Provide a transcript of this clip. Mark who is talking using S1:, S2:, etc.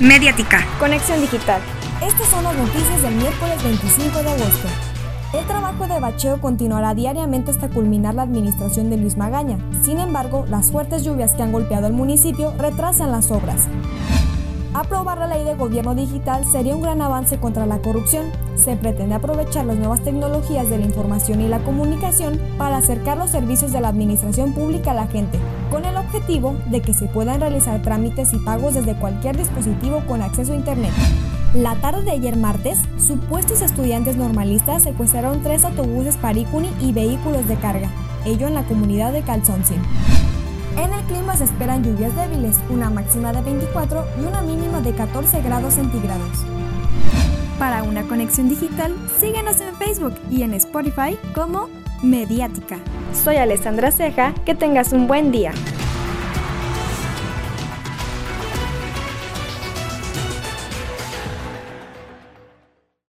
S1: Mediática.
S2: Conexión Digital.
S3: Estas son las noticias del miércoles 25 de agosto. El trabajo de bacheo continuará diariamente hasta culminar la administración de Luis Magaña. Sin embargo, las fuertes lluvias que han golpeado el municipio retrasan las obras. Aprobar la ley de gobierno digital sería un gran avance contra la corrupción. Se pretende aprovechar las nuevas tecnologías de la información y la comunicación para acercar los servicios de la administración pública a la gente, con el objetivo de que se puedan realizar trámites y pagos desde cualquier dispositivo con acceso a Internet. La tarde de ayer martes, supuestos estudiantes normalistas secuestraron tres autobuses Paricuni y vehículos de carga, ello en la comunidad de Calzoncin. En el clima se esperan lluvias débiles, una máxima de 24 y una mínima de 14 grados centígrados.
S1: Para una conexión digital, síguenos en Facebook y en Spotify como Mediática.
S2: Soy Alessandra Ceja, que tengas un buen día.